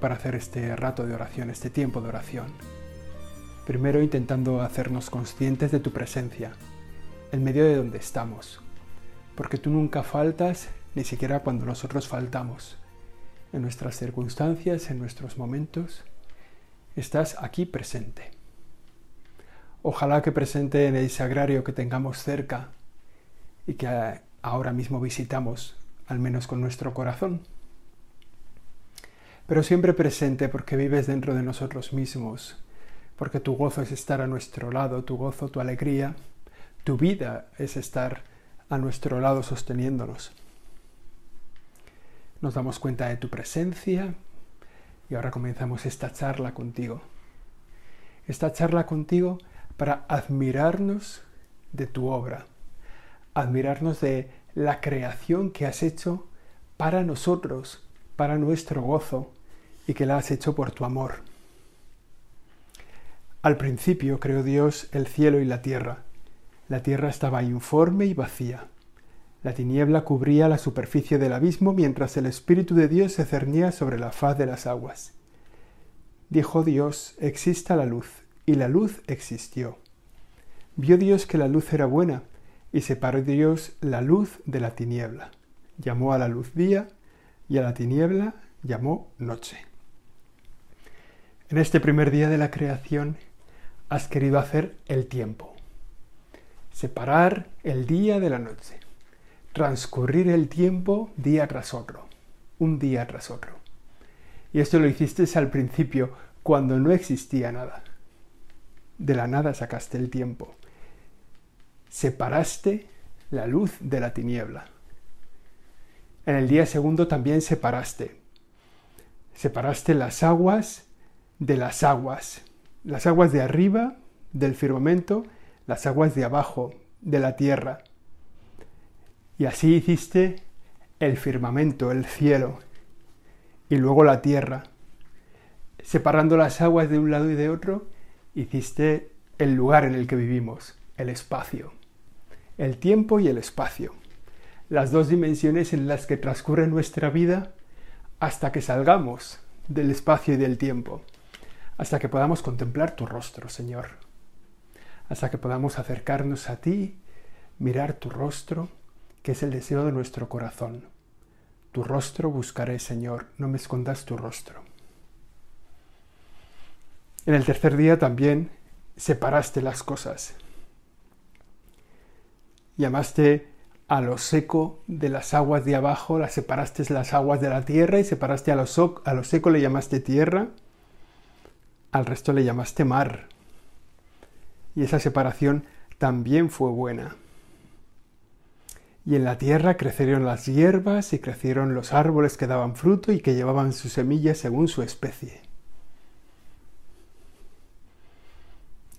para hacer este rato de oración, este tiempo de oración. Primero intentando hacernos conscientes de tu presencia, en medio de donde estamos, porque tú nunca faltas, ni siquiera cuando nosotros faltamos. En nuestras circunstancias, en nuestros momentos, estás aquí presente. Ojalá que presente en el sagrario que tengamos cerca y que ahora mismo visitamos, al menos con nuestro corazón. Pero siempre presente porque vives dentro de nosotros mismos, porque tu gozo es estar a nuestro lado, tu gozo, tu alegría, tu vida es estar a nuestro lado sosteniéndonos. Nos damos cuenta de tu presencia y ahora comenzamos esta charla contigo. Esta charla contigo para admirarnos de tu obra admirarnos de la creación que has hecho para nosotros, para nuestro gozo, y que la has hecho por tu amor. Al principio creó Dios el cielo y la tierra. La tierra estaba informe y vacía. La tiniebla cubría la superficie del abismo mientras el Espíritu de Dios se cernía sobre la faz de las aguas. Dijo Dios, exista la luz, y la luz existió. Vio Dios que la luz era buena, y separó Dios la luz de la tiniebla. Llamó a la luz día y a la tiniebla llamó noche. En este primer día de la creación has querido hacer el tiempo, separar el día de la noche, transcurrir el tiempo día tras otro, un día tras otro. Y esto lo hiciste al principio, cuando no existía nada. De la nada sacaste el tiempo separaste la luz de la tiniebla. En el día segundo también separaste. Separaste las aguas de las aguas. Las aguas de arriba del firmamento, las aguas de abajo de la tierra. Y así hiciste el firmamento, el cielo, y luego la tierra. Separando las aguas de un lado y de otro, hiciste el lugar en el que vivimos, el espacio el tiempo y el espacio, las dos dimensiones en las que transcurre nuestra vida hasta que salgamos del espacio y del tiempo, hasta que podamos contemplar tu rostro, Señor, hasta que podamos acercarnos a ti, mirar tu rostro, que es el deseo de nuestro corazón. Tu rostro buscaré, Señor, no me escondas tu rostro. En el tercer día también separaste las cosas, llamaste a lo seco de las aguas de abajo, las separaste las aguas de la tierra y separaste a lo, a lo seco le llamaste tierra, al resto le llamaste mar. Y esa separación también fue buena. Y en la tierra crecieron las hierbas y crecieron los árboles que daban fruto y que llevaban sus semillas según su especie.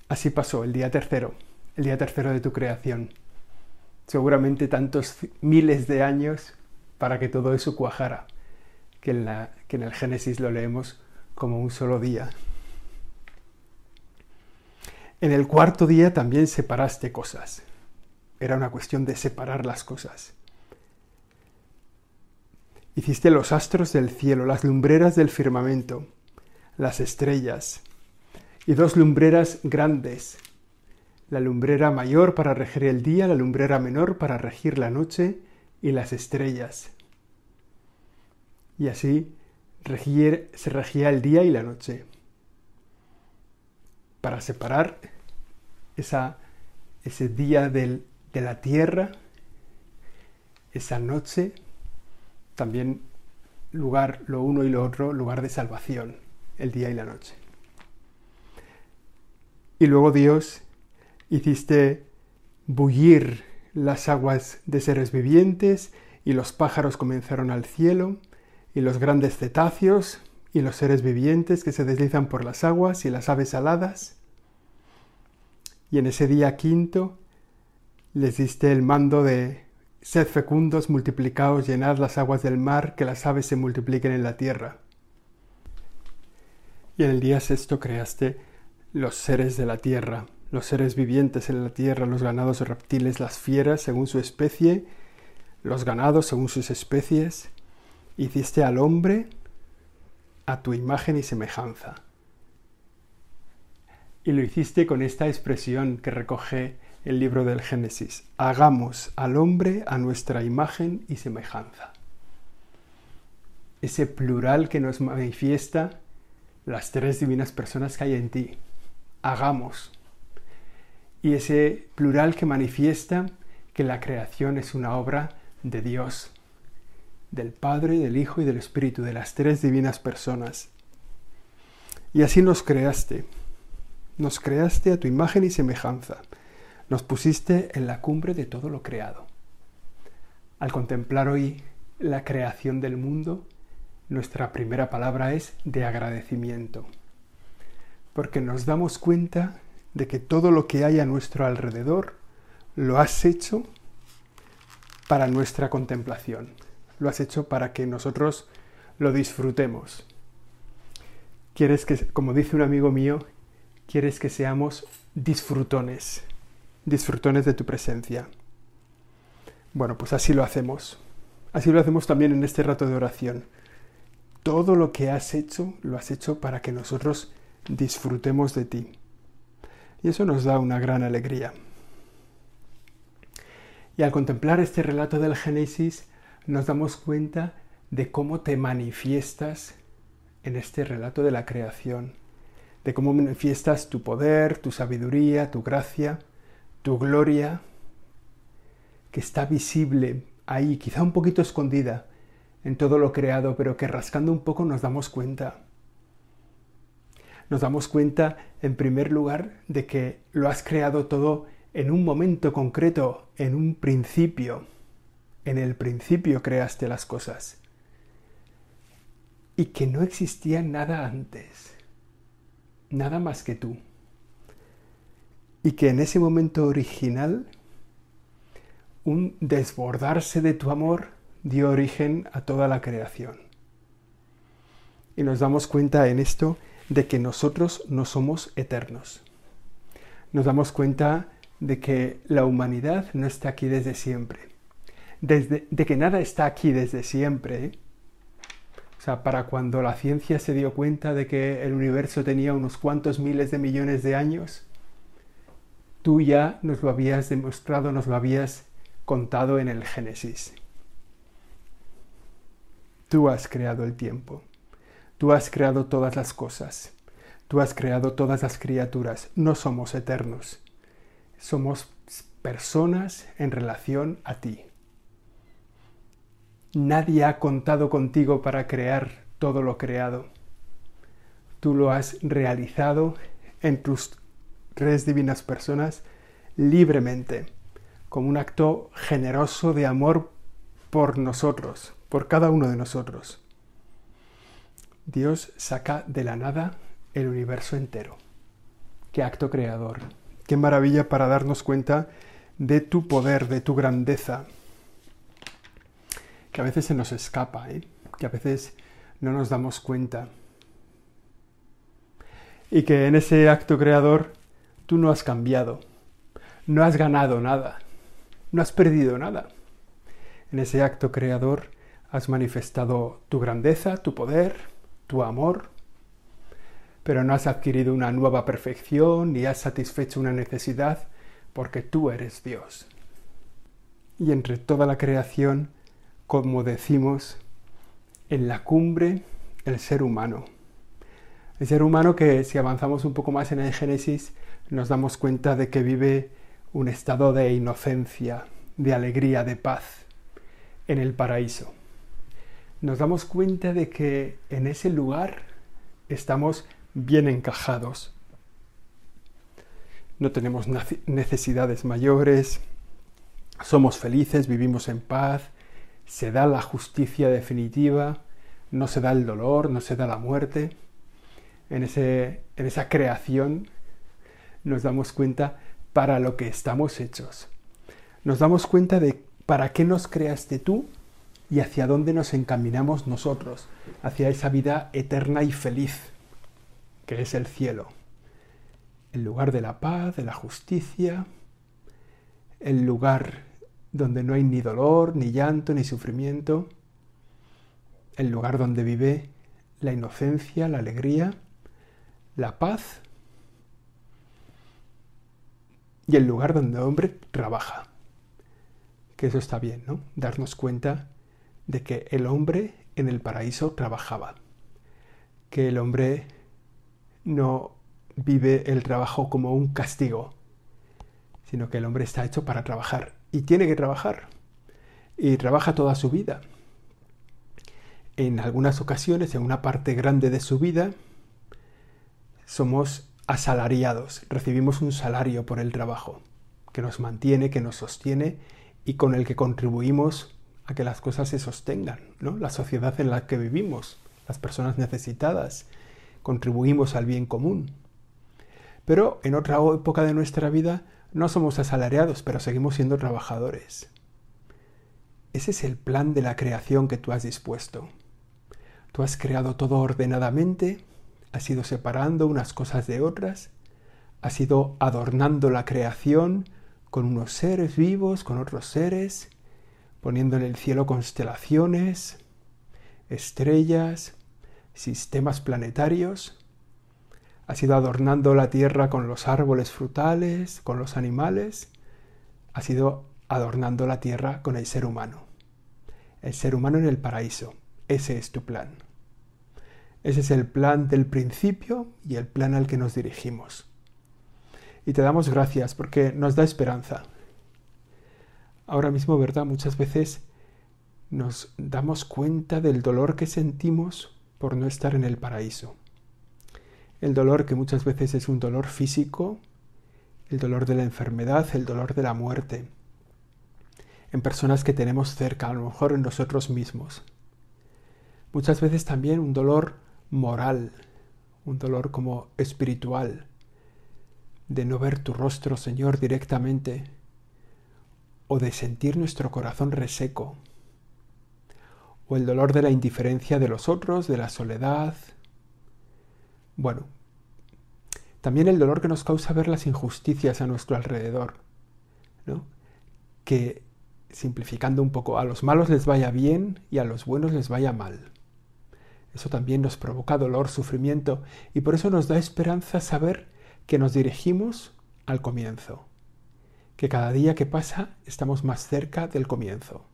Así pasó el día tercero, el día tercero de tu creación seguramente tantos miles de años para que todo eso cuajara, que en, la, que en el Génesis lo leemos como un solo día. En el cuarto día también separaste cosas. Era una cuestión de separar las cosas. Hiciste los astros del cielo, las lumbreras del firmamento, las estrellas, y dos lumbreras grandes la lumbrera mayor para regir el día, la lumbrera menor para regir la noche y las estrellas. Y así se regía el día y la noche. Para separar esa, ese día de la tierra, esa noche, también lugar, lo uno y lo otro, lugar de salvación, el día y la noche. Y luego Dios hiciste bullir las aguas de seres vivientes y los pájaros comenzaron al cielo y los grandes cetáceos y los seres vivientes que se deslizan por las aguas y las aves aladas. Y en ese día quinto les diste el mando de sed fecundos, multiplicaos, llenad las aguas del mar, que las aves se multipliquen en la tierra. Y en el día sexto creaste los seres de la tierra, los seres vivientes en la tierra, los ganados reptiles, las fieras según su especie, los ganados según sus especies. Hiciste al hombre a tu imagen y semejanza. Y lo hiciste con esta expresión que recoge el libro del Génesis. Hagamos al hombre a nuestra imagen y semejanza. Ese plural que nos manifiesta las tres divinas personas que hay en ti. Hagamos. Y ese plural que manifiesta que la creación es una obra de Dios, del Padre, del Hijo y del Espíritu, de las tres divinas personas. Y así nos creaste. Nos creaste a tu imagen y semejanza. Nos pusiste en la cumbre de todo lo creado. Al contemplar hoy la creación del mundo, nuestra primera palabra es de agradecimiento, porque nos damos cuenta de que todo lo que hay a nuestro alrededor lo has hecho para nuestra contemplación, lo has hecho para que nosotros lo disfrutemos. Quieres que, como dice un amigo mío, quieres que seamos disfrutones, disfrutones de tu presencia. Bueno, pues así lo hacemos. Así lo hacemos también en este rato de oración todo lo que has hecho lo has hecho para que nosotros disfrutemos de ti. Y eso nos da una gran alegría. Y al contemplar este relato del Génesis nos damos cuenta de cómo te manifiestas en este relato de la creación, de cómo manifiestas tu poder, tu sabiduría, tu gracia, tu gloria, que está visible ahí, quizá un poquito escondida, en todo lo creado, pero que rascando un poco nos damos cuenta. Nos damos cuenta, en primer lugar, de que lo has creado todo en un momento concreto, en un principio. En el principio creaste las cosas. Y que no existía nada antes. Nada más que tú. Y que en ese momento original, un desbordarse de tu amor dio origen a toda la creación. Y nos damos cuenta en esto de que nosotros no somos eternos. Nos damos cuenta de que la humanidad no está aquí desde siempre. Desde, de que nada está aquí desde siempre. Sea, para cuando la ciencia se dio cuenta de que el universo tenía unos cuantos miles de millones de años, tú ya nos lo habías demostrado, nos lo habías contado en el Génesis. Tú has creado el tiempo. Tú has creado todas las cosas. Tú has creado todas las criaturas. No somos eternos. Somos personas en relación a ti. Nadie ha contado contigo para crear todo lo creado. Tú lo has realizado en tus tres divinas personas libremente, como un acto generoso de amor por nosotros, por cada uno de nosotros. Dios saca de la nada el universo entero. Qué acto creador. Qué maravilla para darnos cuenta de tu poder, de tu grandeza. Que a veces se nos escapa, ¿eh? que a veces no nos damos cuenta. Y que en ese acto creador tú no has cambiado, no has ganado nada, no has perdido nada. En ese acto creador Has manifestado tu grandeza, tu poder, tu amor, pero no has adquirido una nueva perfección ni has satisfecho una necesidad porque tú eres Dios. Y entre toda la creación, como decimos, en la cumbre el ser humano. El ser humano que si avanzamos un poco más en el Génesis nos damos cuenta de que vive un estado de inocencia, de alegría, de paz en el paraíso nos damos cuenta de que en ese lugar estamos bien encajados. No tenemos necesidades mayores, somos felices, vivimos en paz, se da la justicia definitiva, no se da el dolor, no se da la muerte. En, ese, en esa creación nos damos cuenta para lo que estamos hechos. Nos damos cuenta de para qué nos creaste tú y hacia dónde nos encaminamos nosotros, hacia esa vida eterna y feliz, que es el cielo. El lugar de la paz, de la justicia, el lugar donde no hay ni dolor, ni llanto, ni sufrimiento, el lugar donde vive la inocencia, la alegría, la paz y el lugar donde el hombre trabaja. Que eso está bien, ¿no? Darnos cuenta de que el hombre en el paraíso trabajaba, que el hombre no vive el trabajo como un castigo, sino que el hombre está hecho para trabajar y tiene que trabajar y trabaja toda su vida. En algunas ocasiones, en una parte grande de su vida, somos asalariados, recibimos un salario por el trabajo, que nos mantiene, que nos sostiene y con el que contribuimos a que las cosas se sostengan, ¿no? La sociedad en la que vivimos, las personas necesitadas, contribuimos al bien común. Pero en otra época de nuestra vida no somos asalariados, pero seguimos siendo trabajadores. Ese es el plan de la creación que tú has dispuesto. Tú has creado todo ordenadamente, has ido separando unas cosas de otras, has ido adornando la creación con unos seres vivos, con otros seres, poniendo en el cielo constelaciones, estrellas, sistemas planetarios. Has ido adornando la tierra con los árboles frutales, con los animales. Has ido adornando la tierra con el ser humano. El ser humano en el paraíso. Ese es tu plan. Ese es el plan del principio y el plan al que nos dirigimos. Y te damos gracias porque nos da esperanza ahora mismo, ¿verdad? Muchas veces nos damos cuenta del dolor que sentimos por no estar en el paraíso. El dolor que muchas veces es un dolor físico, el dolor de la enfermedad, el dolor de la muerte, en personas que tenemos cerca, a lo mejor en nosotros mismos. Muchas veces también un dolor moral, un dolor como espiritual, de no ver tu rostro, Señor, directamente, o de sentir nuestro corazón reseco, o el dolor de la indiferencia de los otros, de la soledad. Bueno, también el dolor que nos causa ver las injusticias a nuestro alrededor, ¿no? Que, simplificando un poco, a los malos les vaya bien y a los buenos les vaya mal. Eso también nos provoca dolor, sufrimiento, y por eso nos da esperanza saber que nos dirigimos al comienzo, que cada día que pasa estamos más cerca del comienzo,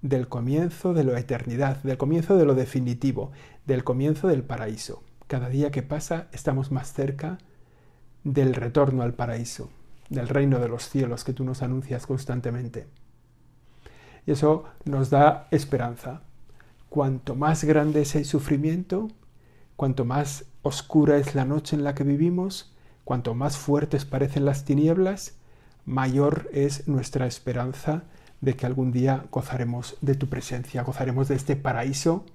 del comienzo de la eternidad, del comienzo de lo definitivo, del comienzo del paraíso. Cada día que pasa estamos más cerca del retorno al paraíso, del reino de los cielos que tú nos anuncias constantemente. Y eso nos da esperanza. Cuanto más grande es el sufrimiento, cuanto más oscura es la noche en la que vivimos, cuanto más fuertes parecen las tinieblas, mayor es nuestra esperanza de que algún día gozaremos de tu presencia, gozaremos de este paraíso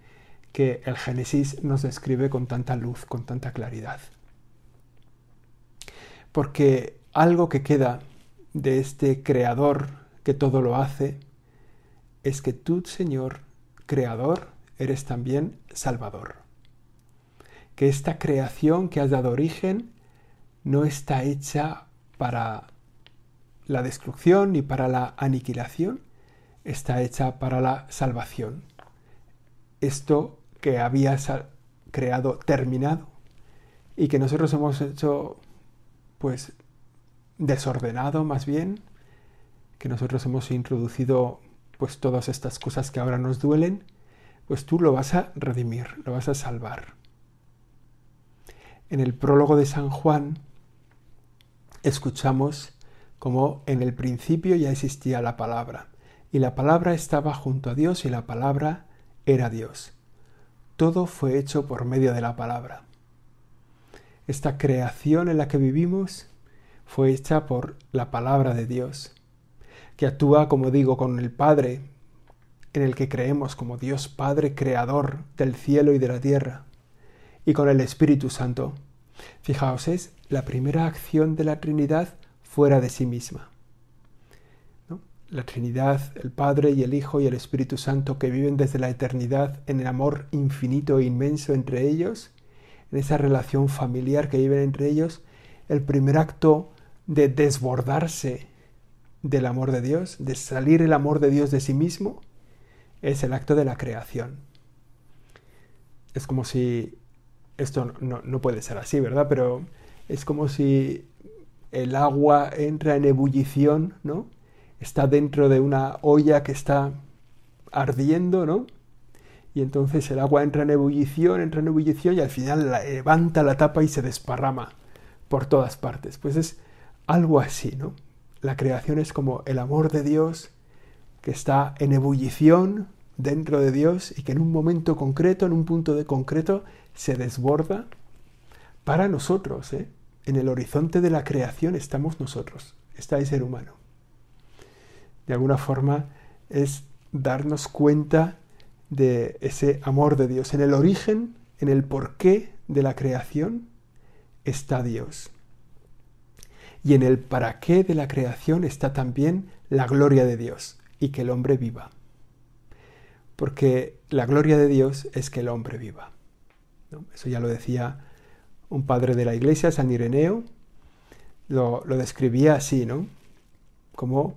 que el Génesis nos describe con tanta luz, con tanta claridad. Porque algo que queda de este Creador que todo lo hace es que tú, Señor, Creador, eres también Salvador. Que esta creación que has dado origen no está hecha para la destrucción ni para la aniquilación, está hecha para la salvación. Esto que había creado terminado y que nosotros hemos hecho pues desordenado más bien, que nosotros hemos introducido pues todas estas cosas que ahora nos duelen, pues tú lo vas a redimir, lo vas a salvar. En el prólogo de San Juan escuchamos como en el principio ya existía la palabra, y la palabra estaba junto a Dios y la palabra era Dios. Todo fue hecho por medio de la palabra. Esta creación en la que vivimos fue hecha por la palabra de Dios, que actúa, como digo, con el Padre en el que creemos como Dios Padre Creador del cielo y de la tierra, y con el Espíritu Santo. Fijaos, es la primera acción de la Trinidad fuera de sí misma. La Trinidad, el Padre y el Hijo y el Espíritu Santo que viven desde la eternidad en el amor infinito e inmenso entre ellos, en esa relación familiar que viven entre ellos, el primer acto de desbordarse del amor de Dios, de salir el amor de Dios de sí mismo, es el acto de la creación. Es como si, esto no, puede ser así, ¿verdad? Pero es como si el agua entra en ebullición, ¿no? Está dentro de una olla que está ardiendo, ¿no? Y entonces el agua entra en ebullición, entra en ebullición y al final levanta la tapa y se desparrama por todas partes. Pues es algo así, ¿no? La creación es como el amor de Dios que está en ebullición dentro de Dios y que en un momento concreto, en un punto de concreto, se desborda para nosotros. ¿eh? En el horizonte de la creación estamos nosotros, está el ser humano. De alguna forma es darnos cuenta de ese amor de Dios. En el origen, en el porqué de la creación, está Dios. Y en el para qué de la creación está también la gloria de Dios y que el hombre viva porque la gloria de Dios es que el hombre viva. Eso ya lo decía un padre de la iglesia, San Ireneo, lo, describía así, ¿no? Como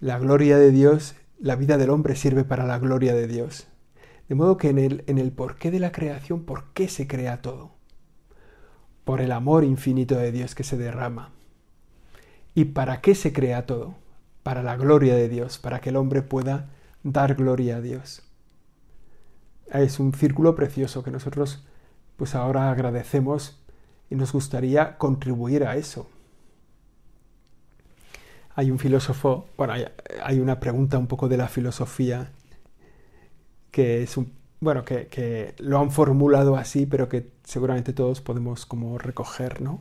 la gloria de Dios, la vida del hombre sirve para la gloria de Dios. De modo que en el, en el porqué de la creación, ¿por qué se crea todo? Por el amor infinito de Dios que se derrama. ¿Y para qué se crea todo? Para la gloria de Dios, para que el hombre pueda dar gloria a Dios es un círculo precioso que nosotros pues ahora agradecemos y nos gustaría contribuir a eso. Hay un filósofo, bueno, hay, una pregunta un poco de la filosofía que es un, bueno, que, que, lo han formulado así, pero que seguramente todos podemos como recoger, ¿no?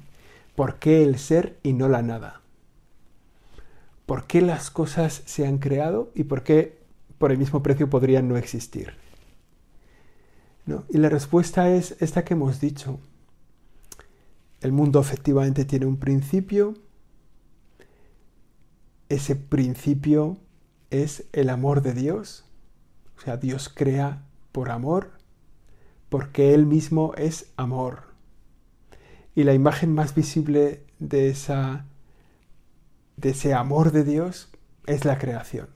¿Por qué el ser y no la nada? ¿Por qué las cosas se han creado y por qué por el mismo precio podrían no existir? Y la respuesta es esta que hemos dicho. El mundo efectivamente tiene un principio. Ese principio es el amor de Dios. O sea, Dios crea por amor, porque Él mismo es amor. Y la imagen más visible de, esa, de ese amor de Dios es la creación.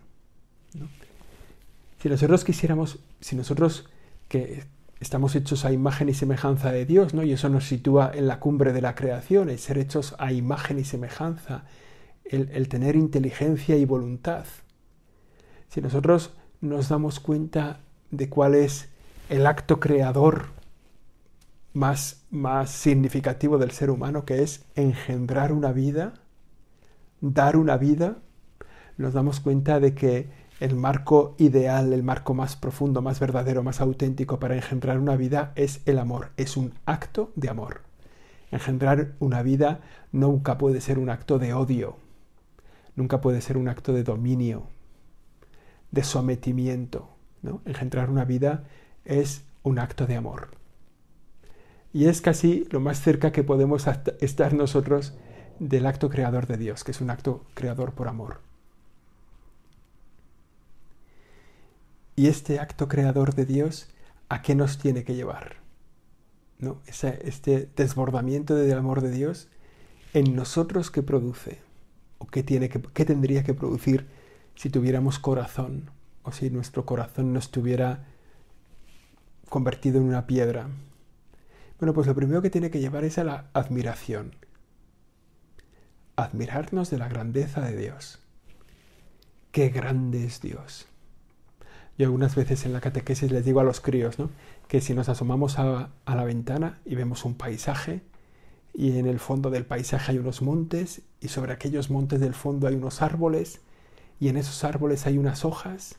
Si nosotros quisiéramos, si nosotros que estamos hechos a imagen y semejanza de Dios, ¿no? Y eso nos sitúa en la cumbre de la creación, el ser hechos a imagen y semejanza, el, tener inteligencia y voluntad. Si nosotros nos damos cuenta de cuál es el acto creador más, más significativo del ser humano, que es engendrar una vida, dar una vida, nos damos cuenta de que el marco ideal, el marco más profundo, más verdadero, más auténtico para engendrar una vida es el amor, es un acto de amor. Engendrar una vida nunca puede ser un acto de odio, nunca puede ser un acto de dominio, de sometimiento. Engendrar una vida es un acto de amor. Y es casi lo más cerca que podemos estar nosotros del acto creador de Dios, que es un acto creador por amor. Y este acto creador de Dios, ¿a qué nos tiene que llevar? ¿No? este desbordamiento del amor de Dios en nosotros qué produce o qué, tiene que, qué tendría que producir si tuviéramos corazón o si nuestro corazón no estuviera convertido en una piedra. Bueno, pues lo primero que tiene que llevar es a la admiración. Admirarnos de la grandeza de Dios. Qué grande es Dios. Yo algunas veces en la catequesis les digo a los críos ¿no? que si nos asomamos a, a la ventana y vemos un paisaje y en el fondo del paisaje hay unos montes y sobre aquellos montes del fondo hay unos árboles y en esos árboles hay unas hojas,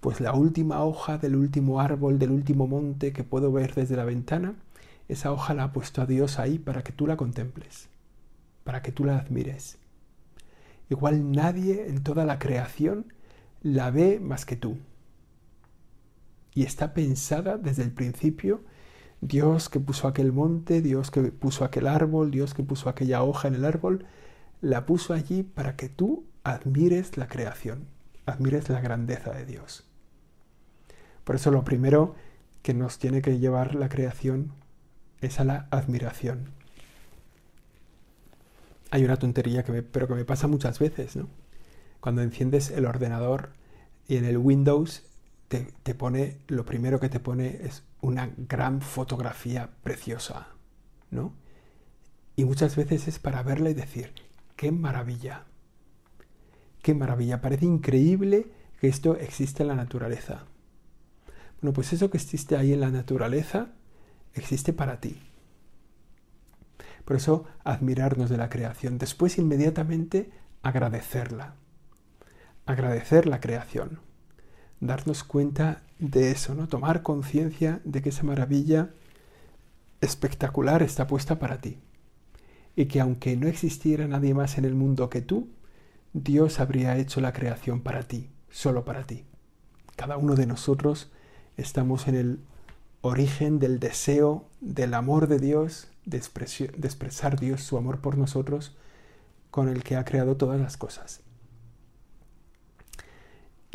pues la última hoja del último árbol, del último monte que puedo ver desde la ventana, esa hoja la ha puesto a Dios ahí para que tú la contemples, para que tú la admires. Igual nadie en toda la creación la ve más que tú y está pensada desde el principio. Dios que puso aquel monte, Dios que puso aquel árbol, Dios que puso aquella hoja en el árbol, la puso allí para que tú admires la creación, admires la grandeza de Dios. Por eso lo primero que nos tiene que llevar la creación es a la admiración. Hay una tontería que me, pero que me pasa muchas veces, ¿no? Cuando enciendes el ordenador y en el Windows te, te pone, lo primero que te pone es una gran fotografía preciosa, ¿no? Y muchas veces es para verla y decir, qué maravilla, qué maravilla, parece increíble que esto existe en la naturaleza. Bueno, pues eso que existe ahí en la naturaleza existe para ti. Por eso admirarnos de la creación. Después inmediatamente agradecerla. Agradecer la creación. Darnos cuenta de eso, ¿no? Tomar conciencia de que esa maravilla espectacular está puesta para ti. Y que aunque no existiera nadie más en el mundo que tú, Dios habría hecho la creación para ti, solo para ti. Cada uno de nosotros estamos en el origen del deseo del amor de Dios, de, expresar Dios su amor por nosotros, con el que ha creado todas las cosas.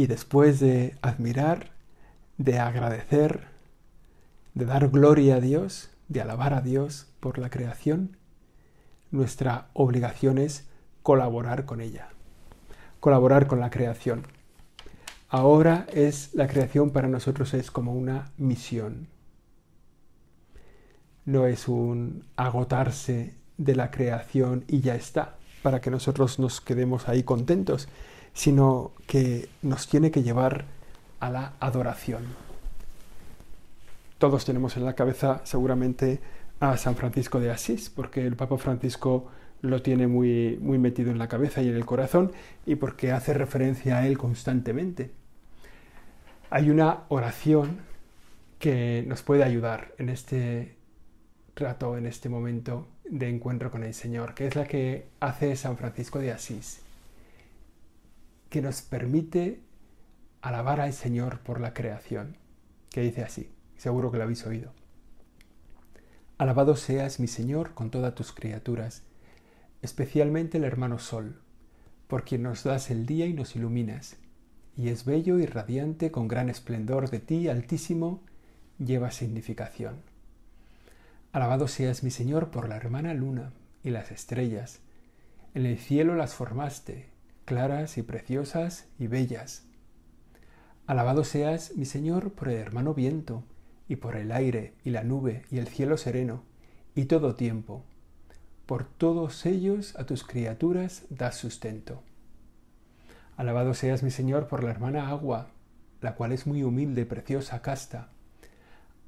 Y después de admirar, de agradecer, de dar gloria a Dios, de alabar a Dios por la creación, nuestra obligación es colaborar con ella, colaborar con la creación. Ahora es la creación para nosotros es como una misión. No es un agotarse de la creación y ya está, para que nosotros nos quedemos ahí contentos, sino que nos tiene que llevar a la adoración. Todos tenemos en la cabeza seguramente a San Francisco de Asís, porque el Papa Francisco lo tiene muy, muy metido en la cabeza y en el corazón y porque hace referencia a él constantemente hay una oración que nos puede ayudar en este rato, en este momento de encuentro con el Señor, que es la que hace San Francisco de Asís, que nos permite alabar al Señor por la creación, que dice así, seguro que lo habéis oído. Alabado seas mi Señor con todas tus criaturas, especialmente el hermano Sol, por quien nos das el día y nos iluminas y es bello y radiante con gran esplendor de ti, Altísimo, lleva significación. Alabado seas mi Señor por la hermana luna y las estrellas. En el cielo las formaste, claras y preciosas y bellas. Alabado seas mi Señor por el hermano viento, y por el aire y la nube y el cielo sereno, y todo tiempo. Por todos ellos a tus criaturas das sustento. Alabado seas mi Señor por la hermana agua, la cual es muy humilde, preciosa, casta.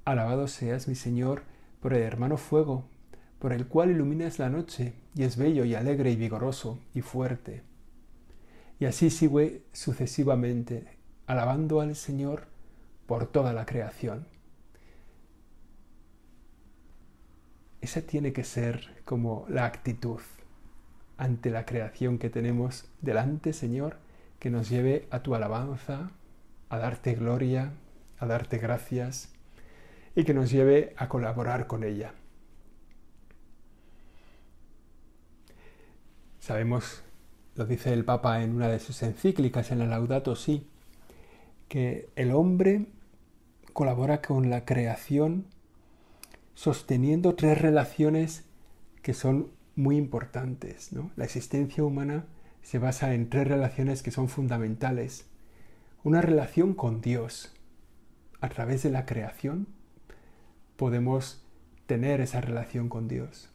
Alabado seas mi Señor por el hermano fuego, por el cual iluminas la noche y es bello y alegre y vigoroso y fuerte. Y así sigue sucesivamente, alabando al Señor por toda la creación. Esa tiene que ser como la actitud ante la creación que tenemos delante, Señor, que nos lleve a tu alabanza, a darte gloria, a darte gracias y que nos lleve a colaborar con ella. Sabemos, lo dice el Papa en una de sus encíclicas, en la Laudato Si, que el hombre colabora con la creación sosteniendo tres relaciones que son muy importantes. La existencia humana se basa en tres relaciones que son fundamentales. Una relación con Dios. A través de la creación podemos tener esa relación con Dios.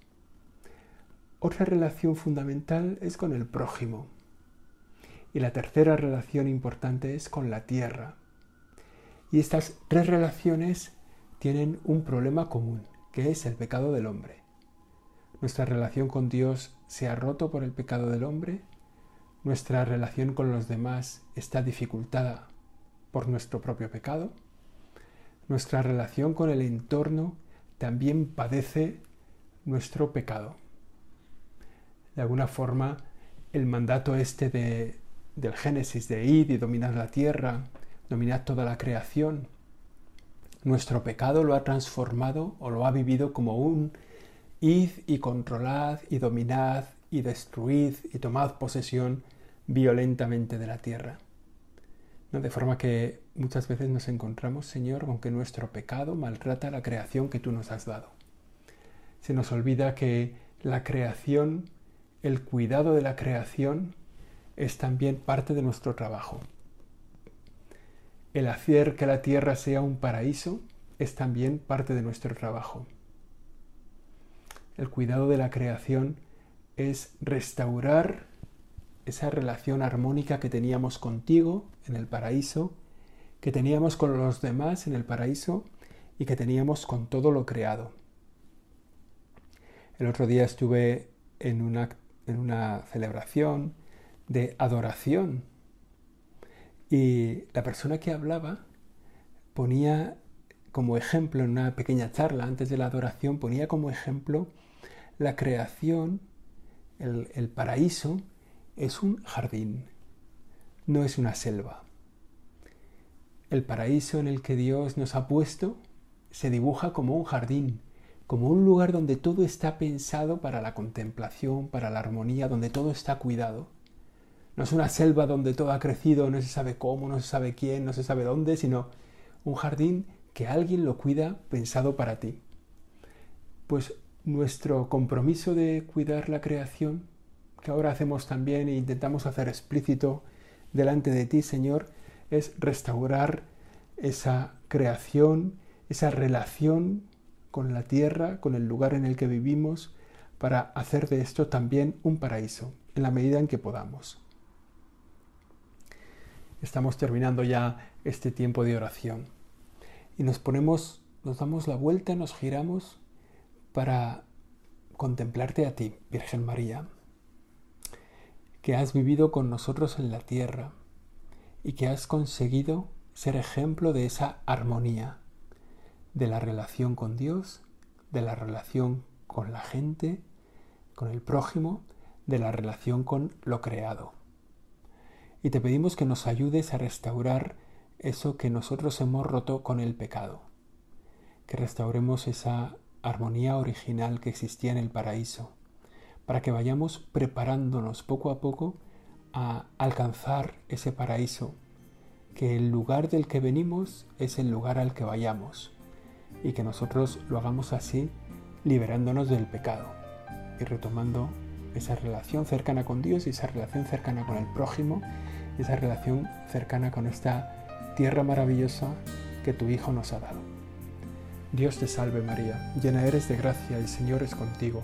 Otra relación fundamental es con el prójimo. Y la tercera relación importante es con la tierra. Y estas tres relaciones tienen un problema común, que es el pecado del hombre. Nuestra relación con Dios se ha roto por el pecado del hombre nuestra relación con los demás está dificultada por nuestro propio pecado, nuestra relación con el entorno también padece nuestro pecado. De alguna forma, el mandato este del Génesis de id y dominar la tierra, dominar toda la creación, Nuestro pecado lo ha transformado o lo ha vivido como un id y controlad y dominad y destruid y tomad posesión violentamente de la tierra. De forma que muchas veces nos encontramos, Señor, con que nuestro pecado maltrata la creación que tú nos has dado. Se nos olvida que la creación, el cuidado de la creación, es también parte de nuestro trabajo. El hacer que la tierra sea un paraíso es también parte de nuestro trabajo. El cuidado de la creación es restaurar esa relación armónica que teníamos contigo en el paraíso, que teníamos con los demás en el paraíso y que teníamos con todo lo creado. El otro día estuve en una, en una celebración de adoración y la persona que hablaba ponía como ejemplo en una pequeña charla antes de la adoración, ponía como ejemplo la creación, el, el paraíso, es un jardín, no es una selva. El paraíso en el que Dios nos ha puesto se dibuja como un jardín, como un lugar donde todo está pensado para la contemplación, para la armonía, donde todo está cuidado. No es una selva donde todo ha crecido, no se sabe cómo, no se sabe quién, no se sabe dónde, sino un jardín que alguien lo cuida pensado para ti. Pues nuestro compromiso de cuidar la creación que ahora hacemos también e intentamos hacer explícito delante de ti, Señor, es restaurar esa creación, esa relación con la tierra, con el lugar en el que vivimos, para hacer de esto también un paraíso, en la medida en que podamos. Estamos terminando ya este tiempo de oración y nos ponemos, nos damos la vuelta, nos giramos para contemplarte a ti, Virgen María que has vivido con nosotros en la tierra y que has conseguido ser ejemplo de esa armonía, de la relación con Dios, de la relación con la gente, con el prójimo, de la relación con lo creado. Y te pedimos que nos ayudes a restaurar eso que nosotros hemos roto con el pecado, que restauremos esa armonía original que existía en el paraíso, para que vayamos preparándonos poco a poco a alcanzar ese paraíso, que el lugar del que venimos es el lugar al que vayamos y que nosotros lo hagamos así liberándonos del pecado y retomando esa relación cercana con Dios y esa relación cercana con el prójimo esa relación cercana con esta tierra maravillosa que tu Hijo nos ha dado. Dios te salve María, llena eres de gracia, el Señor es contigo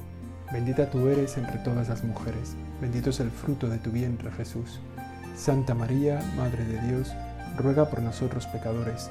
Bendita tú eres entre todas las mujeres, bendito es el fruto de tu vientre Jesús. Santa María, Madre de Dios, ruega por nosotros pecadores,